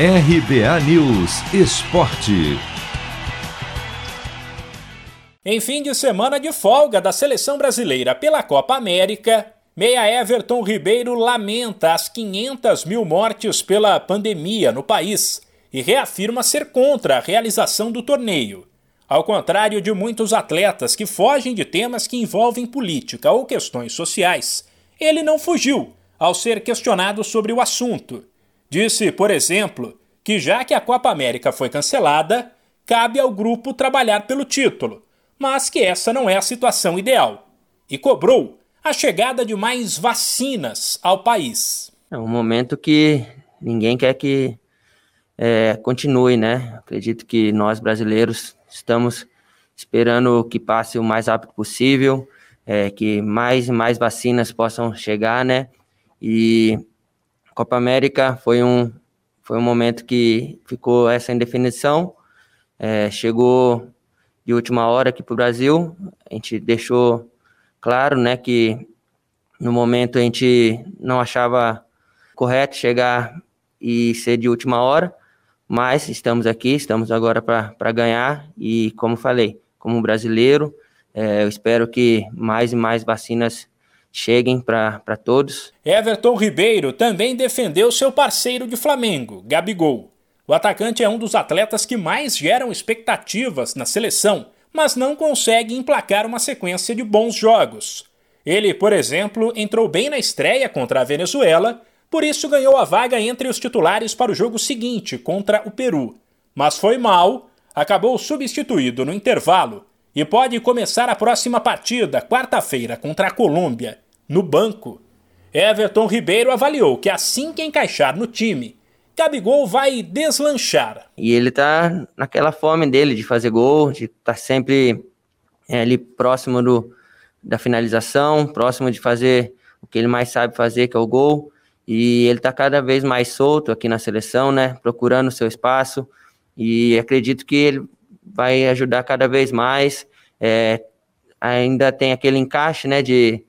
RBA News Esporte. Em fim de semana de folga da seleção brasileira pela Copa América, Meia Everton Ribeiro lamenta as 500 mil mortes pela pandemia no país e reafirma ser contra a realização do torneio. Ao contrário de muitos atletas que fogem de temas que envolvem política ou questões sociais, ele não fugiu ao ser questionado sobre o assunto. Disse, por exemplo, que já que a Copa América foi cancelada, cabe ao grupo trabalhar pelo título, mas que essa não é a situação ideal. E cobrou a chegada de mais vacinas ao país. É um momento que ninguém quer que é, continue, né? Acredito que nós brasileiros estamos esperando que passe o mais rápido possível, é, que mais e mais vacinas possam chegar, né? E Copa América foi um, foi um momento que ficou essa indefinição. É, chegou de última hora aqui para o Brasil. A gente deixou claro né, que no momento a gente não achava correto chegar e ser de última hora, mas estamos aqui, estamos agora para ganhar e, como falei, como brasileiro, é, eu espero que mais e mais vacinas cheguem para todos. Everton Ribeiro também defendeu seu parceiro de Flamengo, Gabigol. O atacante é um dos atletas que mais geram expectativas na seleção, mas não consegue emplacar uma sequência de bons jogos. Ele, por exemplo, entrou bem na estreia contra a Venezuela, por isso ganhou a vaga entre os titulares para o jogo seguinte contra o Peru. Mas foi mal, acabou substituído no intervalo e pode começar a próxima partida, quarta-feira, contra a Colômbia, no banco. Everton Ribeiro avaliou que assim que encaixar no time, Gabigol vai deslanchar. E ele tá naquela fome dele de fazer gol, de estar tá sempre é, ali próximo do, da finalização, próximo de fazer o que ele mais sabe fazer, que é o gol. E ele está cada vez mais solto aqui na seleção, né? Procurando o seu espaço. E acredito que ele vai ajudar cada vez mais. É, ainda tem aquele encaixe, né? De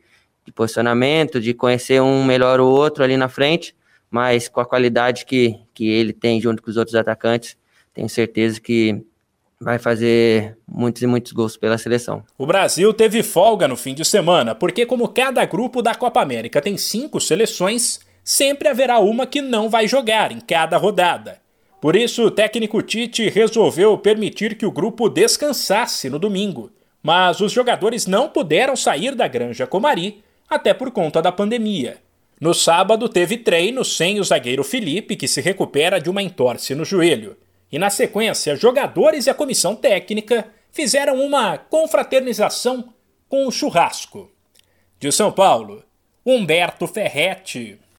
de posicionamento, de conhecer um melhor o outro ali na frente, mas com a qualidade que, que ele tem junto com os outros atacantes, tenho certeza que vai fazer muitos e muitos gols pela seleção. O Brasil teve folga no fim de semana, porque como cada grupo da Copa América tem cinco seleções, sempre haverá uma que não vai jogar em cada rodada. Por isso, o técnico Tite resolveu permitir que o grupo descansasse no domingo. Mas os jogadores não puderam sair da Granja Comari até por conta da pandemia. No sábado teve treino sem o zagueiro Felipe, que se recupera de uma entorse no joelho. E na sequência, jogadores e a comissão técnica fizeram uma confraternização com o churrasco. De São Paulo, Humberto Ferretti.